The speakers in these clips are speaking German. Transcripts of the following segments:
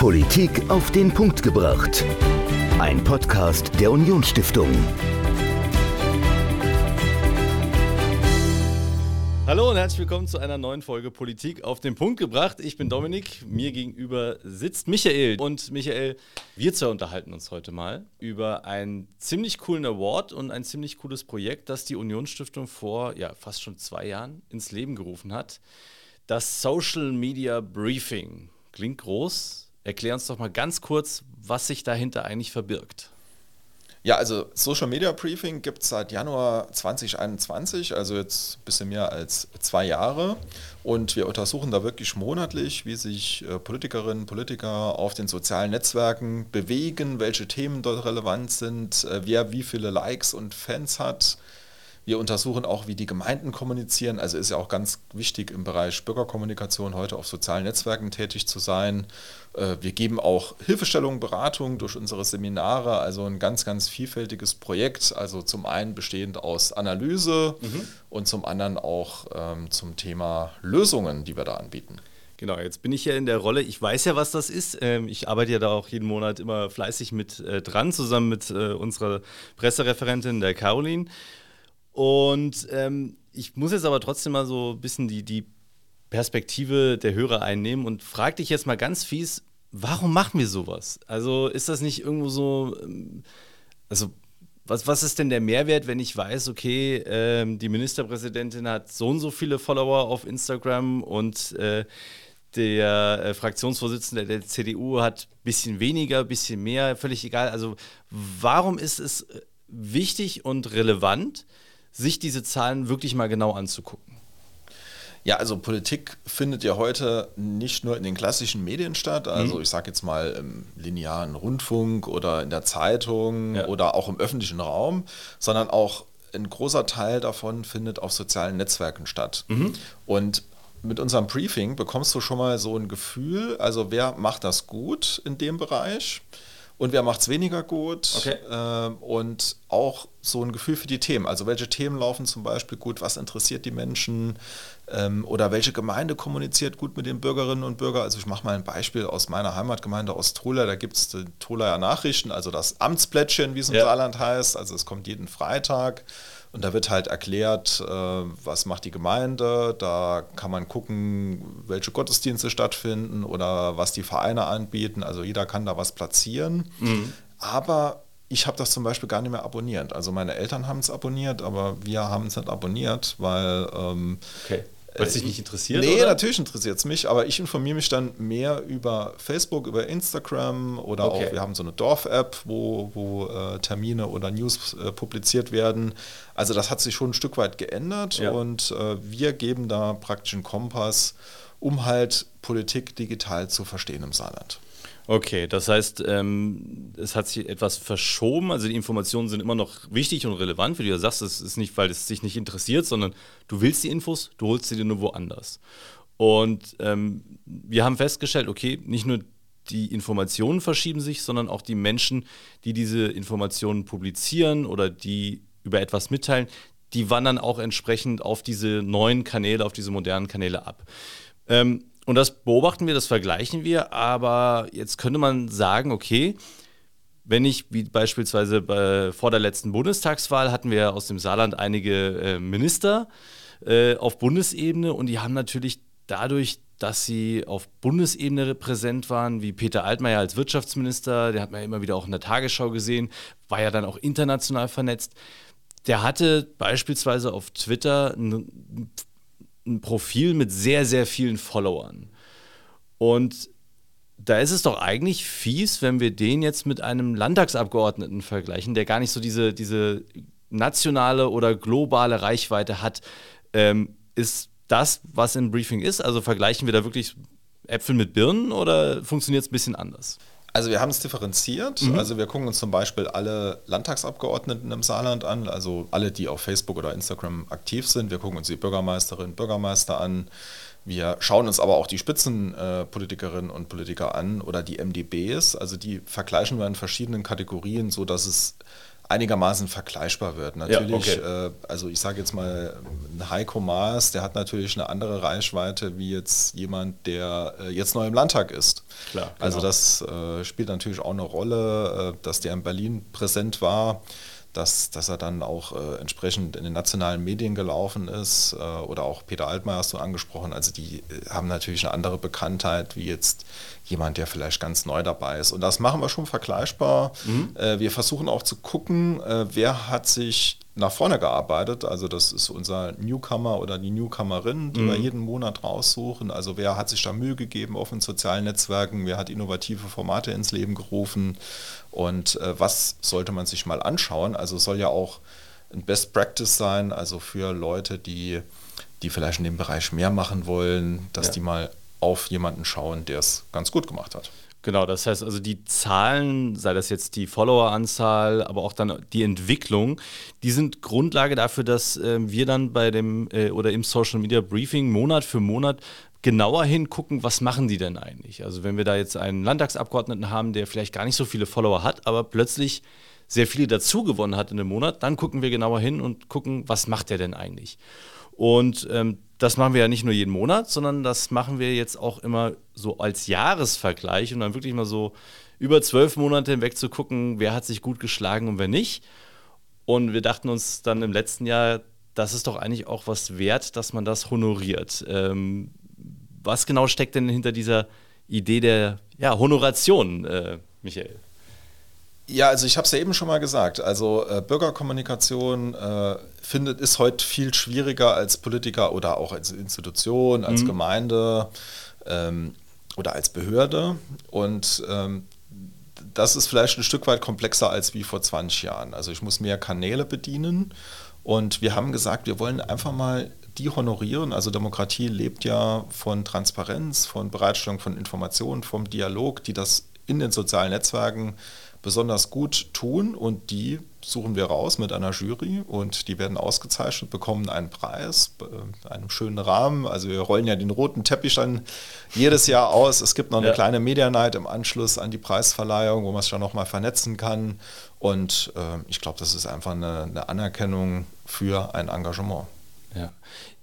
Politik auf den Punkt gebracht. Ein Podcast der Unionsstiftung. Hallo und herzlich willkommen zu einer neuen Folge Politik auf den Punkt gebracht. Ich bin Dominik, mir gegenüber sitzt Michael. Und Michael, wir zwei unterhalten uns heute mal über einen ziemlich coolen Award und ein ziemlich cooles Projekt, das die Unionsstiftung vor ja, fast schon zwei Jahren ins Leben gerufen hat. Das Social Media Briefing. Klingt groß. Erklär uns doch mal ganz kurz, was sich dahinter eigentlich verbirgt. Ja, also Social Media Briefing gibt es seit Januar 2021, also jetzt ein bisschen mehr als zwei Jahre. Und wir untersuchen da wirklich monatlich, wie sich äh, Politikerinnen und Politiker auf den sozialen Netzwerken bewegen, welche Themen dort relevant sind, äh, wer wie viele Likes und Fans hat, wir untersuchen auch, wie die Gemeinden kommunizieren. Also ist ja auch ganz wichtig im Bereich Bürgerkommunikation heute auf sozialen Netzwerken tätig zu sein. Äh, wir geben auch Hilfestellungen, Beratungen durch unsere Seminare, also ein ganz, ganz vielfältiges Projekt. Also zum einen bestehend aus Analyse mhm. und zum anderen auch ähm, zum Thema Lösungen, die wir da anbieten. Genau, jetzt bin ich ja in der Rolle, ich weiß ja, was das ist. Ähm, ich arbeite ja da auch jeden Monat immer fleißig mit äh, dran, zusammen mit äh, unserer Pressereferentin, der Caroline. Und ähm, ich muss jetzt aber trotzdem mal so ein bisschen die, die Perspektive der Hörer einnehmen und frag dich jetzt mal ganz fies, warum machen wir sowas? Also ist das nicht irgendwo so, ähm, also was, was ist denn der Mehrwert, wenn ich weiß, okay, ähm, die Ministerpräsidentin hat so und so viele Follower auf Instagram und äh, der äh, Fraktionsvorsitzende der CDU hat ein bisschen weniger, ein bisschen mehr, völlig egal. Also warum ist es äh, wichtig und relevant, sich diese Zahlen wirklich mal genau anzugucken? Ja, also Politik findet ja heute nicht nur in den klassischen Medien statt, also mhm. ich sage jetzt mal im linearen Rundfunk oder in der Zeitung ja. oder auch im öffentlichen Raum, sondern auch ein großer Teil davon findet auf sozialen Netzwerken statt. Mhm. Und mit unserem Briefing bekommst du schon mal so ein Gefühl, also wer macht das gut in dem Bereich? und wer macht es weniger gut okay. ähm, und auch so ein Gefühl für die Themen. Also welche Themen laufen zum Beispiel gut, was interessiert die Menschen ähm, oder welche Gemeinde kommuniziert gut mit den Bürgerinnen und Bürgern. Also ich mache mal ein Beispiel aus meiner Heimatgemeinde aus Trola, da gibt es die Trolaer Nachrichten, also das Amtsplättchen, wie es im ja. Saarland heißt. Also es kommt jeden Freitag. Und da wird halt erklärt, äh, was macht die Gemeinde. Da kann man gucken, welche Gottesdienste stattfinden oder was die Vereine anbieten. Also jeder kann da was platzieren. Mhm. Aber ich habe das zum Beispiel gar nicht mehr abonniert. Also meine Eltern haben es abonniert, aber wir haben es nicht abonniert, weil ähm, okay. Weil es dich nicht interessiert? Nee, oder? natürlich interessiert es mich, aber ich informiere mich dann mehr über Facebook, über Instagram oder okay. auch, wir haben so eine Dorf-App, wo, wo äh, Termine oder News äh, publiziert werden. Also das hat sich schon ein Stück weit geändert ja. und äh, wir geben da praktisch einen Kompass, um halt Politik digital zu verstehen im Saarland. Okay, das heißt, ähm, es hat sich etwas verschoben. Also die Informationen sind immer noch wichtig und relevant, wie du ja sagst. Es ist nicht, weil es dich nicht interessiert, sondern du willst die Infos, du holst sie dir nur woanders. Und ähm, wir haben festgestellt, okay, nicht nur die Informationen verschieben sich, sondern auch die Menschen, die diese Informationen publizieren oder die über etwas mitteilen, die wandern auch entsprechend auf diese neuen Kanäle, auf diese modernen Kanäle ab. Ähm, und das beobachten wir, das vergleichen wir, aber jetzt könnte man sagen, okay, wenn ich, wie beispielsweise bei, vor der letzten Bundestagswahl, hatten wir aus dem Saarland einige äh, Minister äh, auf Bundesebene und die haben natürlich dadurch, dass sie auf Bundesebene präsent waren, wie Peter Altmaier als Wirtschaftsminister, der hat man ja immer wieder auch in der Tagesschau gesehen, war ja dann auch international vernetzt. Der hatte beispielsweise auf Twitter ein ein Profil mit sehr, sehr vielen Followern. Und da ist es doch eigentlich fies, wenn wir den jetzt mit einem Landtagsabgeordneten vergleichen, der gar nicht so diese, diese nationale oder globale Reichweite hat. Ähm, ist das, was im Briefing ist? Also vergleichen wir da wirklich Äpfel mit Birnen oder funktioniert es ein bisschen anders? Also wir haben es differenziert. Mhm. Also wir gucken uns zum Beispiel alle Landtagsabgeordneten im Saarland an, also alle, die auf Facebook oder Instagram aktiv sind. Wir gucken uns die Bürgermeisterinnen und Bürgermeister an. Wir schauen uns aber auch die Spitzenpolitikerinnen äh, und Politiker an oder die MDBs. Also die vergleichen wir in verschiedenen Kategorien, sodass es einigermaßen vergleichbar wird. Natürlich, ja, okay. äh, also ich sage jetzt mal, ein Heiko Maas, der hat natürlich eine andere Reichweite wie jetzt jemand, der äh, jetzt neu im Landtag ist. Klar, also genau. Also das äh, spielt natürlich auch eine Rolle, dass der in Berlin präsent war dass, dass er dann auch äh, entsprechend in den nationalen Medien gelaufen ist äh, oder auch Peter Altmaier hast du angesprochen. Also die äh, haben natürlich eine andere Bekanntheit wie jetzt jemand, der vielleicht ganz neu dabei ist. Und das machen wir schon vergleichbar. Mhm. Äh, wir versuchen auch zu gucken, äh, wer hat sich nach vorne gearbeitet. Also das ist unser Newcomer oder die Newcomerin, die mhm. wir jeden Monat raussuchen. Also wer hat sich da Mühe gegeben auf den sozialen Netzwerken, wer hat innovative Formate ins Leben gerufen und äh, was sollte man sich mal anschauen. Also soll ja auch ein Best Practice sein, also für Leute, die, die vielleicht in dem Bereich mehr machen wollen, dass ja. die mal auf jemanden schauen, der es ganz gut gemacht hat. Genau, das heißt also die Zahlen, sei das jetzt die Followeranzahl, aber auch dann die Entwicklung, die sind Grundlage dafür, dass äh, wir dann bei dem äh, oder im Social Media Briefing Monat für Monat genauer hingucken, was machen die denn eigentlich? Also wenn wir da jetzt einen Landtagsabgeordneten haben, der vielleicht gar nicht so viele Follower hat, aber plötzlich sehr viele dazu gewonnen hat in einem Monat, dann gucken wir genauer hin und gucken, was macht der denn eigentlich? Und ähm, das machen wir ja nicht nur jeden Monat, sondern das machen wir jetzt auch immer so als Jahresvergleich und dann wirklich mal so über zwölf Monate hinweg zu gucken, wer hat sich gut geschlagen und wer nicht. Und wir dachten uns dann im letzten Jahr, das ist doch eigentlich auch was wert, dass man das honoriert. Ähm, was genau steckt denn hinter dieser Idee der ja, Honoration, äh, Michael? Ja, also ich habe es ja eben schon mal gesagt. Also äh, Bürgerkommunikation äh, findet ist heute viel schwieriger als Politiker oder auch als Institution, als mhm. Gemeinde ähm, oder als Behörde. Und ähm, das ist vielleicht ein Stück weit komplexer als wie vor 20 Jahren. Also ich muss mehr Kanäle bedienen. Und wir haben gesagt, wir wollen einfach mal die honorieren. Also Demokratie lebt ja von Transparenz, von Bereitstellung von Informationen, vom Dialog, die das in den sozialen Netzwerken besonders gut tun und die suchen wir raus mit einer Jury und die werden ausgezeichnet, bekommen einen Preis, äh, einem schönen Rahmen. Also wir rollen ja den roten Teppich dann jedes Jahr aus. Es gibt noch eine ja. kleine Media Night im Anschluss an die Preisverleihung, wo man sich dann nochmal vernetzen kann. Und äh, ich glaube, das ist einfach eine, eine, Anerkennung für ein Engagement. Ja.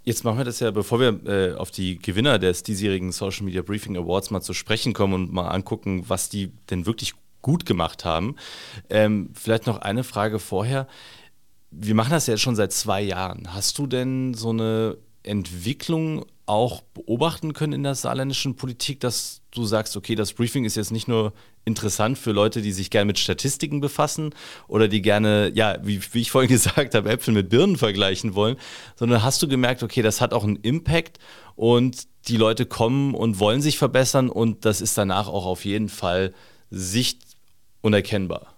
Jetzt machen wir das ja, bevor wir äh, auf die Gewinner des diesjährigen Social Media Briefing Awards mal zu sprechen kommen und mal angucken, was die denn wirklich gut gemacht haben. Ähm, vielleicht noch eine Frage vorher. Wir machen das ja jetzt schon seit zwei Jahren. Hast du denn so eine Entwicklung auch beobachten können in der saarländischen Politik, dass du sagst, okay, das Briefing ist jetzt nicht nur interessant für Leute, die sich gerne mit Statistiken befassen oder die gerne, ja, wie, wie ich vorhin gesagt habe, Äpfel mit Birnen vergleichen wollen, sondern hast du gemerkt, okay, das hat auch einen Impact und die Leute kommen und wollen sich verbessern und das ist danach auch auf jeden Fall sicht unerkennbar?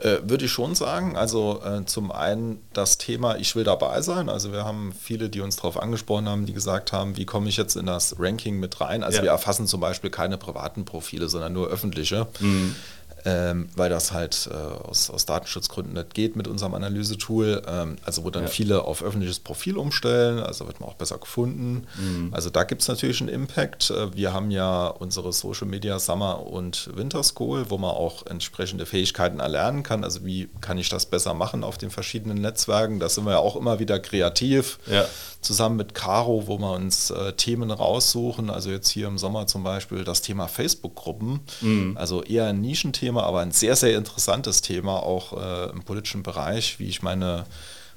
Äh, würde ich schon sagen. Also äh, zum einen das Thema, ich will dabei sein. Also wir haben viele, die uns darauf angesprochen haben, die gesagt haben, wie komme ich jetzt in das Ranking mit rein? Also ja. wir erfassen zum Beispiel keine privaten Profile, sondern nur öffentliche. Mhm ähm, weil das halt äh, aus, aus, Datenschutzgründen nicht geht mit unserem Analysetool. Ähm, also wo dann ja. viele auf öffentliches Profil umstellen, also wird man auch besser gefunden. Mhm. Also da gibt es natürlich einen Impact. Äh, wir haben ja unsere Social Media Summer und Winter School, wo man auch entsprechende Fähigkeiten erlernen kann. Also wie kann ich das besser machen auf den verschiedenen Netzwerken? Da sind wir ja auch immer wieder kreativ. Ja. Zusammen mit Caro, wo wir uns äh, Themen raussuchen. Also jetzt hier im Sommer zum Beispiel das Thema Facebook-Gruppen. Mhm. Also eher ein Nischenthema Thema, aber ein sehr, sehr interessantes Thema auch äh, im politischen Bereich, wie ich meine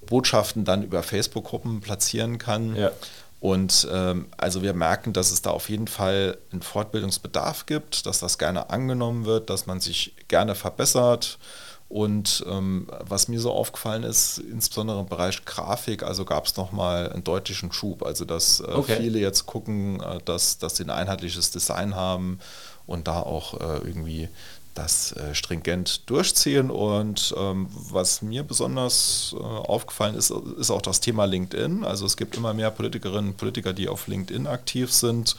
Botschaften dann über Facebook-Gruppen platzieren kann. Ja. Und ähm, also wir merken, dass es da auf jeden Fall einen Fortbildungsbedarf gibt, dass das gerne angenommen wird, dass man sich gerne verbessert. Und ähm, was mir so aufgefallen ist, insbesondere im Bereich Grafik, also gab es nochmal einen deutlichen Schub. Also dass äh, okay. viele jetzt gucken, äh, dass, dass sie ein einheitliches Design haben und da auch äh, irgendwie das äh, stringent durchziehen. Und ähm, was mir besonders äh, aufgefallen ist, ist auch das Thema LinkedIn. Also es gibt immer mehr Politikerinnen und Politiker, die auf LinkedIn aktiv sind.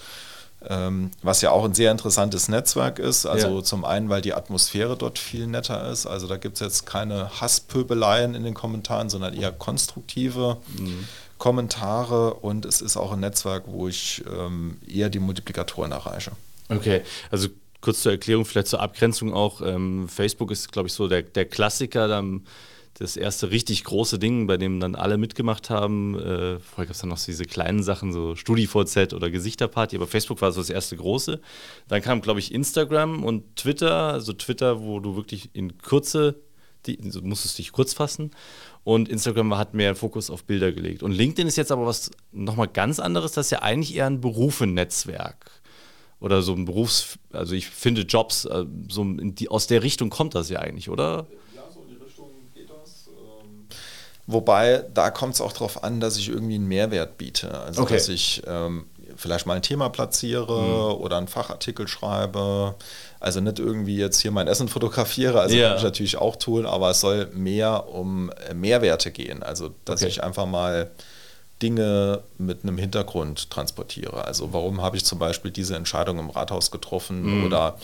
Ähm, was ja auch ein sehr interessantes Netzwerk ist. Also ja. zum einen, weil die Atmosphäre dort viel netter ist. Also da gibt es jetzt keine Hasspöbeleien in den Kommentaren, sondern eher konstruktive mhm. Kommentare. Und es ist auch ein Netzwerk, wo ich ähm, eher die Multiplikatoren erreiche. Okay, also kurz zur Erklärung, vielleicht zur Abgrenzung auch. Ähm, Facebook ist, glaube ich, so der, der Klassiker, dann das erste richtig große Ding, bei dem dann alle mitgemacht haben. Äh, vorher gab es dann noch so diese kleinen Sachen, so StudiVZ oder Gesichterparty, aber Facebook war so das erste große. Dann kam, glaube ich, Instagram und Twitter, also Twitter, wo du wirklich in Kürze, die, du musstest dich kurz fassen. Und Instagram hat mehr Fokus auf Bilder gelegt. Und LinkedIn ist jetzt aber was nochmal ganz anderes, das ist ja eigentlich eher ein Berufenetzwerk oder so ein Berufs-, also ich finde Jobs, äh, so die, aus der Richtung kommt das ja eigentlich, oder? Ja, so in die Richtung geht das. Ähm, wobei, da kommt es auch darauf an, dass ich irgendwie einen Mehrwert biete. Also, okay. dass ich ähm, vielleicht mal ein Thema platziere mhm. oder einen Fachartikel schreibe. Also nicht irgendwie jetzt hier mein Essen fotografiere, also ja. kann ich natürlich auch tun, aber es soll mehr um äh, Mehrwerte gehen. Also, dass okay. ich einfach mal Dinge mit einem Hintergrund transportiere. Also warum habe ich zum Beispiel diese Entscheidung im Rathaus getroffen mhm. oder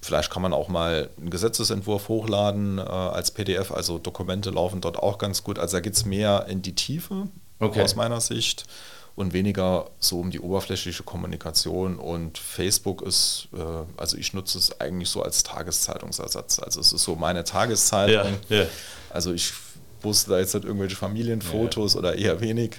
vielleicht kann man auch mal einen Gesetzesentwurf hochladen äh, als PDF. Also Dokumente laufen dort auch ganz gut. Also da geht es mehr in die Tiefe okay. aus meiner Sicht und weniger so um die oberflächliche Kommunikation. Und Facebook ist, äh, also ich nutze es eigentlich so als Tageszeitungsersatz. Also es ist so meine Tageszeitung. Ja, ja. Also ich poste da jetzt nicht irgendwelche Familienfotos ja, oder eher wenig,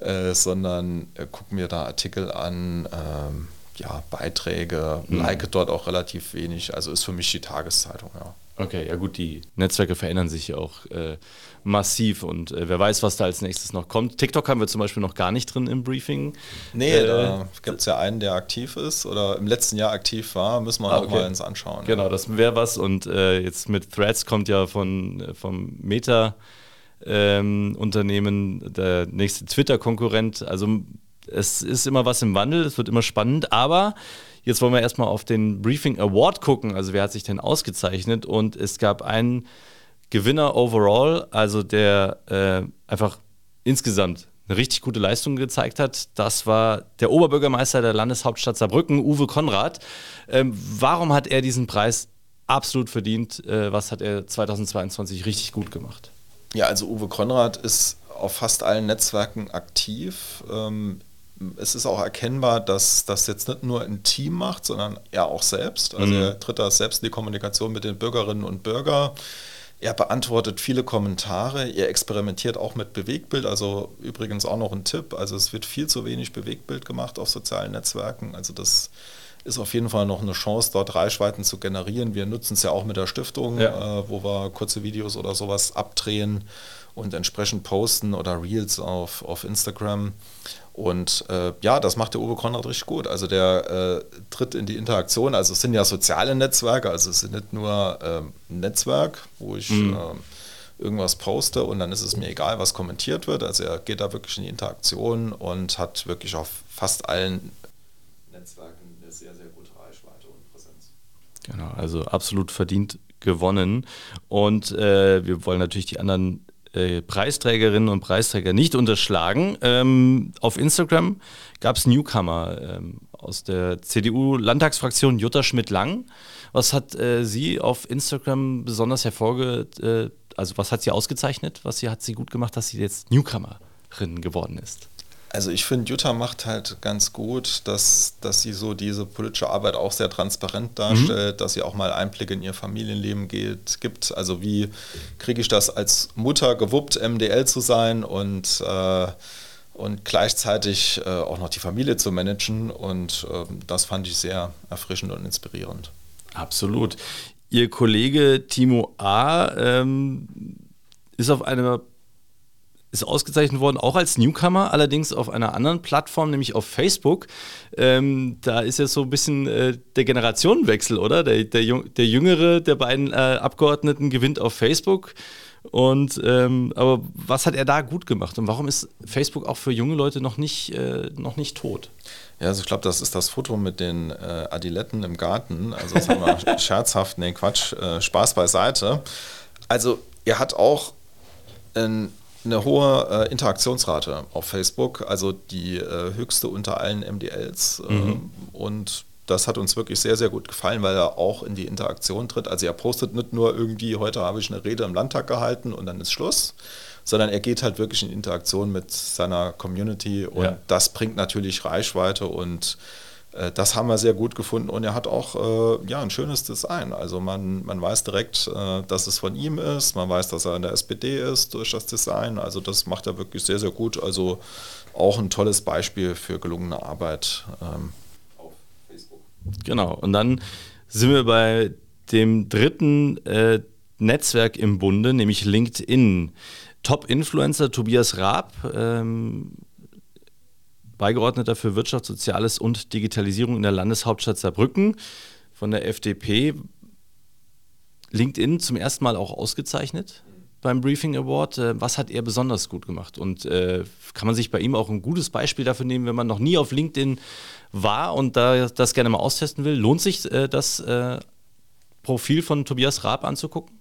äh, sondern äh, gucke mir da Artikel an, ähm, ja, Beiträge, mhm. like dort auch relativ wenig. Also ist für mich die Tageszeitung, ja. Okay, ja gut, die Netzwerke verändern sich ja auch äh, massiv und äh, wer weiß, was da als nächstes noch kommt. TikTok haben wir zum Beispiel noch gar nicht drin im Briefing. Nee, äh, da gibt es ja einen, der aktiv ist oder im letzten Jahr aktiv war, müssen wir ah, auch okay. mal ins anschauen. Genau, ja. das wäre was und äh, jetzt mit Threads kommt ja von, äh, vom Meta ähm, Unternehmen, der nächste Twitter-Konkurrent. Also es ist immer was im Wandel, es wird immer spannend, aber jetzt wollen wir erstmal auf den Briefing Award gucken. Also wer hat sich denn ausgezeichnet? Und es gab einen Gewinner overall, also der äh, einfach insgesamt eine richtig gute Leistung gezeigt hat. Das war der Oberbürgermeister der Landeshauptstadt Saarbrücken, Uwe Konrad. Ähm, warum hat er diesen Preis absolut verdient? Äh, was hat er 2022 richtig gut gemacht? Ja, also Uwe Konrad ist auf fast allen Netzwerken aktiv. Ähm, es ist auch erkennbar, dass das jetzt nicht nur ein Team macht, sondern er auch selbst. Also mhm. er tritt da selbst in die Kommunikation mit den Bürgerinnen und Bürgern. Er beantwortet viele Kommentare, er experimentiert auch mit Bewegtbild, also übrigens auch noch ein Tipp, also es wird viel zu wenig Bewegtbild gemacht auf sozialen Netzwerken, also das ist auf jeden Fall noch eine Chance, dort Reichweiten zu generieren. Wir nutzen es ja auch mit der Stiftung, ja. äh, wo wir kurze Videos oder sowas abdrehen und entsprechend posten oder Reels auf, auf Instagram. Und äh, ja, das macht der Uwe Konrad richtig gut. Also der äh, tritt in die Interaktion. Also es sind ja soziale Netzwerke, also es sind nicht nur ähm, ein Netzwerk, wo ich mhm. äh, irgendwas poste und dann ist es mir egal, was kommentiert wird. Also er geht da wirklich in die Interaktion und hat wirklich auf fast allen Netzwerken eine sehr, sehr gute Reichweite und Präsenz. Genau, also absolut verdient gewonnen. Und äh, wir wollen natürlich die anderen äh, Preisträgerinnen und Preisträger nicht unterschlagen. Ähm, auf Instagram gab es Newcomer ähm, aus der CDU-Landtagsfraktion Jutta Schmidt-Lang. Was hat äh, sie auf Instagram besonders hervorge... Äh, also was hat sie ausgezeichnet? Was sie, hat sie gut gemacht, dass sie jetzt Newcomerin geworden ist? Also ich finde, Jutta macht halt ganz gut, dass, dass sie so diese politische Arbeit auch sehr transparent darstellt, mhm. dass sie auch mal Einblicke in ihr Familienleben geht, gibt. Also wie kriege ich das als Mutter gewuppt, MDL zu sein und, äh, und gleichzeitig äh, auch noch die Familie zu managen. Und äh, das fand ich sehr erfrischend und inspirierend. Absolut. Ihr Kollege Timo A. Ähm, ist auf einer ist ausgezeichnet worden, auch als Newcomer, allerdings auf einer anderen Plattform, nämlich auf Facebook. Ähm, da ist jetzt so ein bisschen äh, der Generationenwechsel, oder? Der, der, der jüngere der beiden äh, Abgeordneten gewinnt auf Facebook. Und ähm, aber was hat er da gut gemacht und warum ist Facebook auch für junge Leute noch nicht, äh, noch nicht tot? Ja, also ich glaube, das ist das Foto mit den äh, Adiletten im Garten. Also das haben wir scherzhaft, nee, Quatsch, äh, Spaß beiseite. Also er hat auch ein eine hohe äh, Interaktionsrate auf Facebook, also die äh, höchste unter allen MDLs. Äh, mhm. Und das hat uns wirklich sehr, sehr gut gefallen, weil er auch in die Interaktion tritt. Also er postet nicht nur irgendwie, heute habe ich eine Rede im Landtag gehalten und dann ist Schluss, sondern er geht halt wirklich in Interaktion mit seiner Community und ja. das bringt natürlich Reichweite und das haben wir sehr gut gefunden und er hat auch äh, ja, ein schönes Design. Also man, man weiß direkt, äh, dass es von ihm ist, man weiß, dass er in der SPD ist durch das Design. Also das macht er wirklich sehr, sehr gut. Also auch ein tolles Beispiel für gelungene Arbeit ähm, auf Facebook. Genau, und dann sind wir bei dem dritten äh, Netzwerk im Bunde, nämlich LinkedIn. Top-Influencer Tobias Raab ähm, Beigeordneter für Wirtschaft, Soziales und Digitalisierung in der Landeshauptstadt Saarbrücken von der FDP. LinkedIn zum ersten Mal auch ausgezeichnet beim Briefing Award. Äh, was hat er besonders gut gemacht? Und äh, kann man sich bei ihm auch ein gutes Beispiel dafür nehmen, wenn man noch nie auf LinkedIn war und da das gerne mal austesten will? Lohnt sich äh, das äh, Profil von Tobias Raab anzugucken?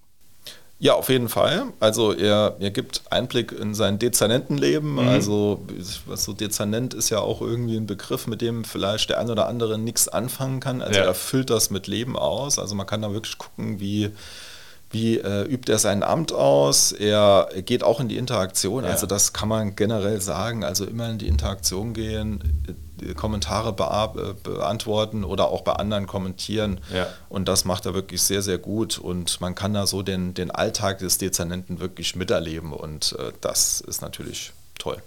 Ja, auf jeden Fall. Also er, er gibt Einblick in sein Dezernentenleben. Mhm. Also was so Dezernent ist ja auch irgendwie ein Begriff, mit dem vielleicht der ein oder andere nichts anfangen kann. Also ja. er füllt das mit Leben aus. Also man kann da wirklich gucken, wie, wie äh, übt er sein Amt aus. Er geht auch in die Interaktion. Ja. Also das kann man generell sagen. Also immer in die Interaktion gehen Kommentare be beantworten oder auch bei anderen kommentieren. Ja. Und das macht er wirklich sehr, sehr gut. Und man kann da so den, den Alltag des Dezernenten wirklich miterleben. Und äh, das ist natürlich toll.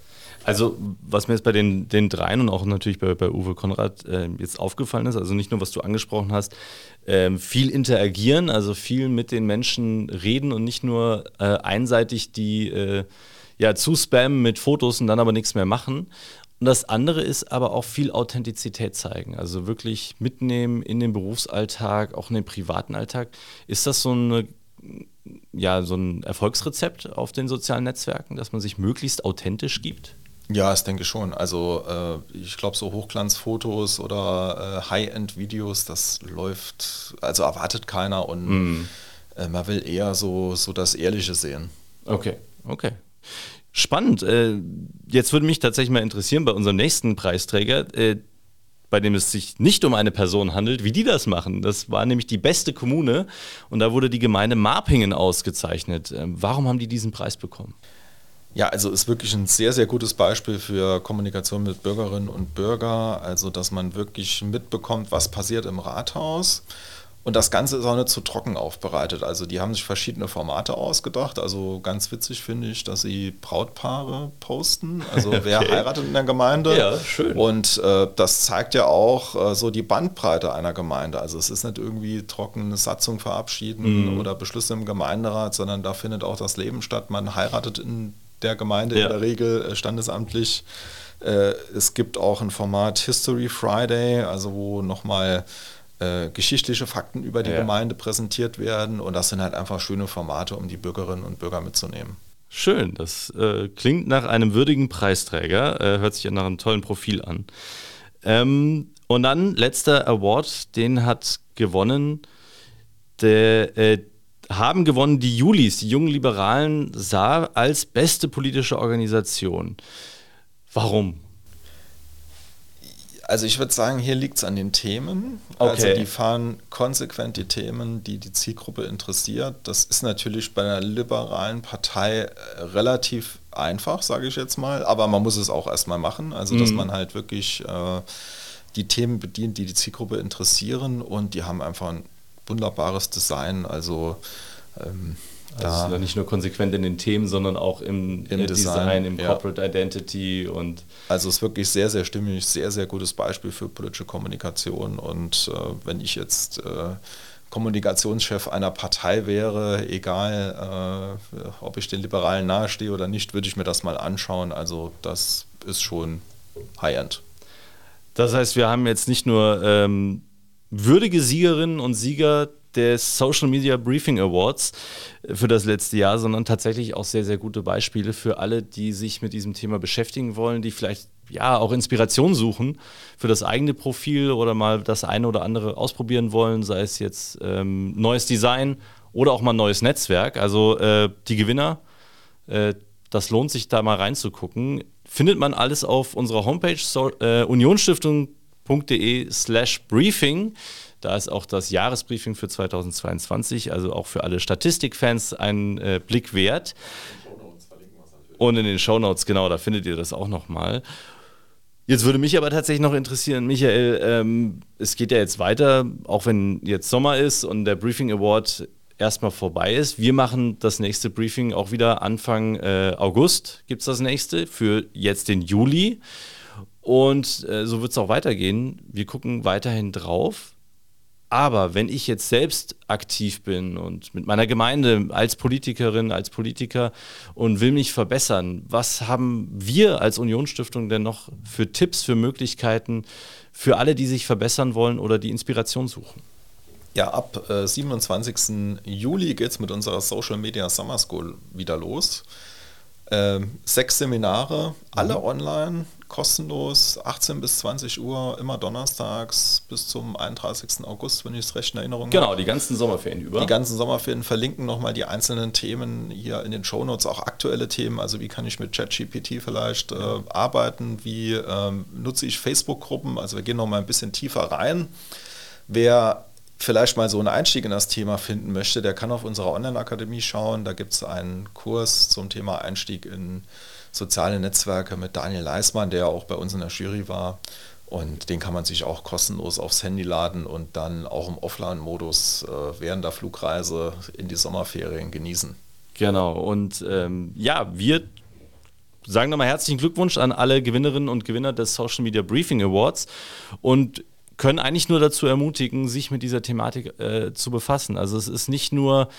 Also, was mir jetzt bei den, den dreien und auch natürlich bei, bei Uwe Konrad äh, jetzt aufgefallen ist, also nicht nur, was du angesprochen hast, äh, viel interagieren, also viel mit den Menschen reden und nicht nur äh, einseitig die äh, ja, zu spammen mit Fotos und dann aber nichts mehr machen. Und das andere ist aber auch viel Authentizität zeigen, also wirklich mitnehmen in den Berufsalltag, auch in den privaten Alltag. Ist das so, eine, ja, so ein Erfolgsrezept auf den sozialen Netzwerken, dass man sich möglichst authentisch gibt? Ja, das denke ich schon. Also äh, ich glaube, so Hochglanzfotos oder äh, High-End-Videos, das läuft, also erwartet keiner und mm. äh, man will eher so, so das Ehrliche sehen. Okay, okay. Spannend. Äh, jetzt würde mich tatsächlich mal interessieren bei unserem nächsten Preisträger, äh, bei dem es sich nicht um eine Person handelt, wie die das machen. Das war nämlich die beste Kommune und da wurde die Gemeinde Marpingen ausgezeichnet. Äh, warum haben die diesen Preis bekommen? Ja, also ist wirklich ein sehr, sehr gutes Beispiel für Kommunikation mit Bürgerinnen und Bürgern. Also, dass man wirklich mitbekommt, was passiert im Rathaus und das Ganze ist auch nicht zu trocken aufbereitet. Also die haben sich verschiedene Formate ausgedacht. Also ganz witzig finde ich, dass sie Brautpaare posten. Also wer okay. heiratet in der Gemeinde. Ja, schön. Und äh, das zeigt ja auch äh, so die Bandbreite einer Gemeinde. Also es ist nicht irgendwie trockene Satzung verabschieden mhm. oder Beschlüsse im Gemeinderat, sondern da findet auch das Leben statt. Man heiratet in der Gemeinde ja. in der Regel äh, standesamtlich. Äh, es gibt auch ein Format History Friday, also wo nochmal äh, geschichtliche Fakten über die ja. Gemeinde präsentiert werden. Und das sind halt einfach schöne Formate, um die Bürgerinnen und Bürger mitzunehmen. Schön, das äh, klingt nach einem würdigen Preisträger, äh, hört sich ja nach einem tollen Profil an. Ähm, und dann letzter Award, den hat gewonnen, der, äh, haben gewonnen die Julis, die jungen Liberalen, Saar als beste politische Organisation. Warum? Also ich würde sagen, hier liegt es an den Themen. Also okay. Also die fahren konsequent die Themen, die die Zielgruppe interessiert. Das ist natürlich bei einer liberalen Partei äh, relativ einfach, sage ich jetzt mal. Aber man muss es auch erstmal machen. Also dass mhm. man halt wirklich äh, die Themen bedient, die die Zielgruppe interessieren. Und die haben einfach ein wunderbares Design. Also ähm, also da nicht nur konsequent in den Themen, sondern auch im, im Design, Design, im ja. Corporate Identity und. Also es ist wirklich sehr, sehr stimmig, sehr, sehr gutes Beispiel für politische Kommunikation. Und äh, wenn ich jetzt äh, Kommunikationschef einer Partei wäre, egal äh, ob ich den Liberalen nahestehe oder nicht, würde ich mir das mal anschauen. Also das ist schon High-End. Das heißt, wir haben jetzt nicht nur ähm, würdige Siegerinnen und Sieger des Social Media Briefing Awards für das letzte Jahr, sondern tatsächlich auch sehr, sehr gute Beispiele für alle, die sich mit diesem Thema beschäftigen wollen, die vielleicht ja auch Inspiration suchen für das eigene Profil oder mal das eine oder andere ausprobieren wollen, sei es jetzt ähm, neues Design oder auch mal neues Netzwerk. Also äh, die Gewinner, äh, das lohnt sich da mal reinzugucken. Findet man alles auf unserer Homepage so, äh, unionstiftung.de slash briefing. Da ist auch das Jahresbriefing für 2022, also auch für alle Statistikfans, ein äh, Blick wert. Und in den Shownotes, genau, da findet ihr das auch nochmal. Jetzt würde mich aber tatsächlich noch interessieren, Michael, ähm, es geht ja jetzt weiter, auch wenn jetzt Sommer ist und der Briefing Award erstmal vorbei ist. Wir machen das nächste Briefing auch wieder Anfang äh, August, gibt es das nächste, für jetzt den Juli. Und äh, so wird es auch weitergehen. Wir gucken weiterhin drauf. Aber wenn ich jetzt selbst aktiv bin und mit meiner Gemeinde als Politikerin, als Politiker und will mich verbessern, was haben wir als Unionsstiftung denn noch für Tipps, für Möglichkeiten für alle, die sich verbessern wollen oder die Inspiration suchen? Ja, ab äh, 27. Juli geht es mit unserer Social Media Summer School wieder los. Ähm, sechs Seminare, alle mhm. online, kostenlos, 18 bis 20 Uhr, immer donnerstags bis zum 31. August, wenn ich es recht in Erinnerung genau, habe. Genau, die ganzen Sommerferien über. Die ganzen Sommerferien verlinken nochmal die einzelnen Themen hier in den Shownotes, auch aktuelle Themen. Also wie kann ich mit ChatGPT vielleicht äh, arbeiten, wie ähm, nutze ich Facebook-Gruppen. Also wir gehen nochmal ein bisschen tiefer rein. Wer vielleicht mal so einen Einstieg in das Thema finden möchte, der kann auf unserer Online-Akademie schauen. Da gibt es einen Kurs zum Thema Einstieg in soziale Netzwerke mit Daniel Leismann, der auch bei uns in der Jury war. Und den kann man sich auch kostenlos aufs Handy laden und dann auch im Offline-Modus äh, während der Flugreise in die Sommerferien genießen. Genau. Und ähm, ja, wir sagen nochmal herzlichen Glückwunsch an alle Gewinnerinnen und Gewinner des Social Media Briefing Awards. Und können eigentlich nur dazu ermutigen, sich mit dieser Thematik äh, zu befassen. Also es ist nicht nur,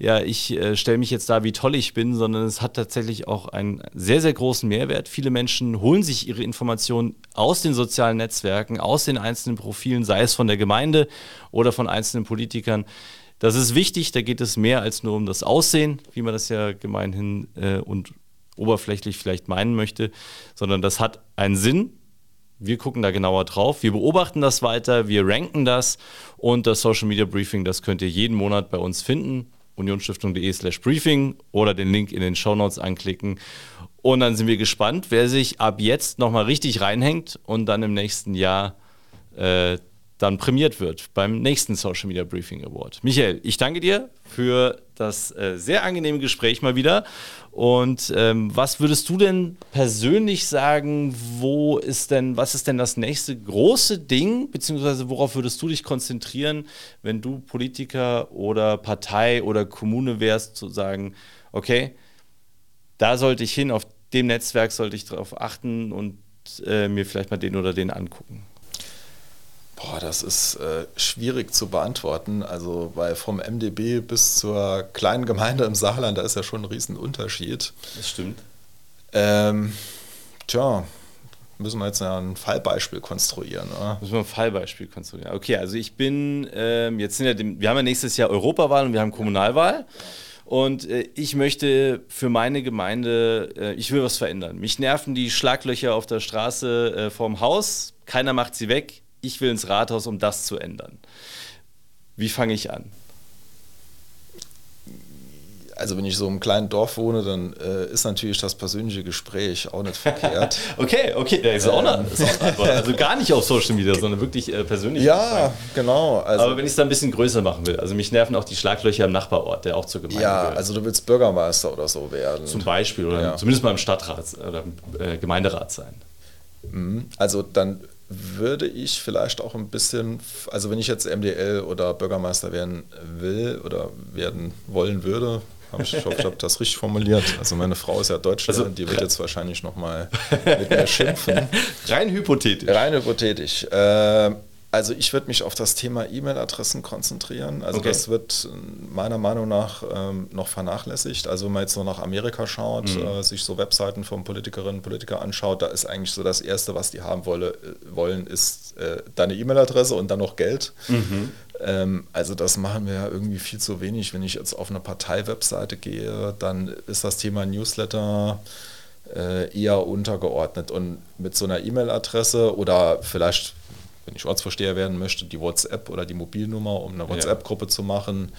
ja, ich äh, stelle mich jetzt da, wie toll ich bin, sondern es hat tatsächlich auch einen sehr, sehr großen Mehrwert. Viele Menschen holen sich ihre Informationen aus den sozialen Netzwerken, aus den einzelnen Profilen, sei es von der Gemeinde oder von einzelnen Politikern. Das ist wichtig, da geht es mehr als nur um das Aussehen, wie man das ja gemeinhin äh, und oberflächlich vielleicht meinen möchte, sondern das hat einen Sinn, wir gucken da genauer drauf. Wir beobachten das weiter, wir ranken das und das Social Media Briefing, das könnt ihr jeden Monat bei uns finden. Unionsstiftung.de slash Briefing oder den Link in den Show Notes anklicken. Und dann sind wir gespannt, wer sich ab jetzt nochmal richtig reinhängt und dann im nächsten Jahr äh, dann prämiert wird beim nächsten Social Media Briefing Award. Michael, ich danke dir für das äh, sehr angenehme Gespräch mal wieder. Und ähm, was würdest du denn persönlich sagen, wo ist denn, was ist denn das nächste große Ding, beziehungsweise worauf würdest du dich konzentrieren, wenn du Politiker oder Partei oder Kommune wärst, zu sagen, okay, da sollte ich hin, auf dem Netzwerk sollte ich darauf achten und äh, mir vielleicht mal den oder den angucken? Boah, das ist äh, schwierig zu beantworten. Also, weil vom MDB bis zur kleinen Gemeinde im Saarland, da ist ja schon ein Riesenunterschied. Das stimmt. Ähm, tja, müssen wir jetzt ein Fallbeispiel konstruieren. Oder? Müssen wir ein Fallbeispiel konstruieren. Okay, also ich bin, ähm, jetzt sind ja, dem, wir haben ja nächstes Jahr Europawahl und wir haben Kommunalwahl. Und äh, ich möchte für meine Gemeinde, äh, ich will was verändern. Mich nerven die Schlaglöcher auf der Straße äh, vorm Haus. Keiner macht sie weg ich will ins Rathaus, um das zu ändern. Wie fange ich an? Also wenn ich so im kleinen Dorf wohne, dann äh, ist natürlich das persönliche Gespräch auch nicht verkehrt. okay, okay, da ist, ähm. auch eine, ist auch eine. Also gar nicht auf Social Media, sondern wirklich äh, persönlich. Ja, Gespräch. genau. Also Aber wenn ich es dann ein bisschen größer machen will, also mich nerven auch die Schlaglöcher im Nachbarort, der auch zur Gemeinde Ja, gehört. also du willst Bürgermeister oder so werden. Zum Beispiel, oder ja. zumindest mal im Stadtrat oder äh, Gemeinderat sein. Mhm. Also dann würde ich vielleicht auch ein bisschen, also wenn ich jetzt MDL oder Bürgermeister werden will oder werden wollen würde, ich hoffe, ich habe das richtig formuliert. Also meine Frau ist ja Deutschland, also, die wird jetzt wahrscheinlich nochmal mit mir schimpfen. Rein hypothetisch. Rein hypothetisch. Äh, also ich würde mich auf das Thema E-Mail-Adressen konzentrieren. Also okay. das wird meiner Meinung nach ähm, noch vernachlässigt. Also wenn man jetzt noch nach Amerika schaut, mhm. äh, sich so Webseiten von Politikerinnen und Politikern anschaut, da ist eigentlich so das Erste, was die haben wolle, äh, wollen, ist äh, deine E-Mail-Adresse und dann noch Geld. Mhm. Ähm, also das machen wir ja irgendwie viel zu wenig. Wenn ich jetzt auf eine Partei-Webseite gehe, dann ist das Thema Newsletter äh, eher untergeordnet. Und mit so einer E-Mail-Adresse oder vielleicht wenn ich Ortsvorsteher werden möchte, die WhatsApp oder die Mobilnummer, um eine WhatsApp-Gruppe zu machen.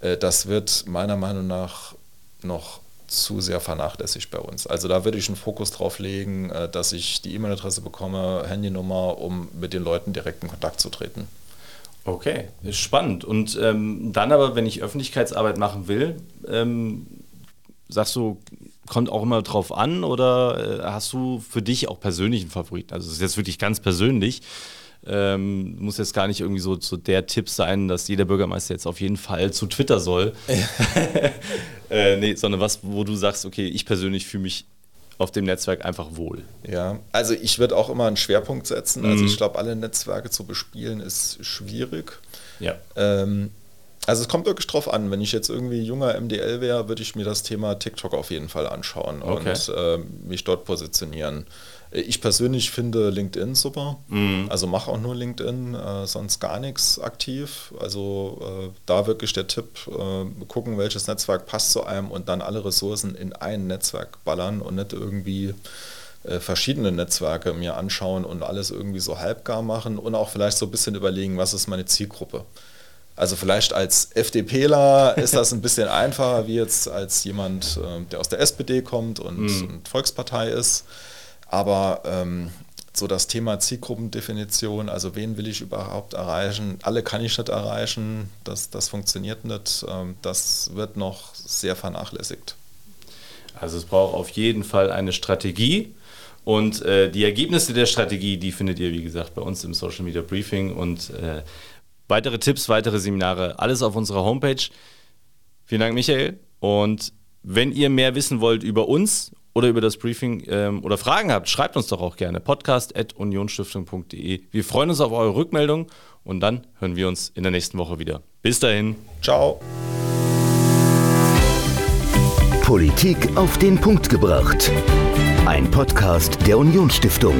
Äh, das wird meiner Meinung nach noch zu sehr vernachlässigt bei uns. Also da würde ich einen Fokus drauf legen, äh, dass ich die E-Mail-Adresse bekomme, Handynummer, um mit den Leuten direkt in Kontakt zu treten. Okay, ist spannend. Und ähm, dann aber, wenn ich Öffentlichkeitsarbeit machen will, ähm, sagst du, kommt auch immer drauf an oder äh, hast du für dich auch persönlichen Favoriten? Also, es ist jetzt wirklich ganz persönlich. Ähm, muss jetzt gar nicht irgendwie so, so der Tipp sein, dass jeder Bürgermeister jetzt auf jeden Fall zu Twitter soll. äh, nee, sondern was, wo du sagst, okay, ich persönlich fühle mich auf dem Netzwerk einfach wohl. Ja, also ich würde auch immer einen Schwerpunkt setzen. Also mhm. ich glaube, alle Netzwerke zu bespielen ist schwierig. Ja. Ähm, also es kommt wirklich drauf an. Wenn ich jetzt irgendwie junger MDL wäre, würde ich mir das Thema TikTok auf jeden Fall anschauen okay. und äh, mich dort positionieren. Ich persönlich finde LinkedIn super. Mhm. Also mache auch nur LinkedIn, äh, sonst gar nichts aktiv. Also äh, da wirklich der Tipp, äh, gucken, welches Netzwerk passt zu einem und dann alle Ressourcen in ein Netzwerk ballern und nicht irgendwie äh, verschiedene Netzwerke mir anschauen und alles irgendwie so halbgar machen und auch vielleicht so ein bisschen überlegen, was ist meine Zielgruppe. Also vielleicht als FDPler ist das ein bisschen einfacher, wie jetzt als jemand, äh, der aus der SPD kommt und, mhm. und Volkspartei ist. Aber ähm, so das Thema Zielgruppendefinition, also wen will ich überhaupt erreichen? Alle kann ich nicht erreichen, das, das funktioniert nicht. Ähm, das wird noch sehr vernachlässigt. Also es braucht auf jeden Fall eine Strategie. Und äh, die Ergebnisse der Strategie, die findet ihr, wie gesagt, bei uns im Social Media Briefing. Und äh, weitere Tipps, weitere Seminare, alles auf unserer Homepage. Vielen Dank, Michael. Und wenn ihr mehr wissen wollt über uns oder über das Briefing ähm, oder Fragen habt, schreibt uns doch auch gerne. podcast.unionstiftung.de. Wir freuen uns auf eure Rückmeldung und dann hören wir uns in der nächsten Woche wieder. Bis dahin. Ciao. Politik auf den Punkt gebracht. Ein Podcast der Unionsstiftung.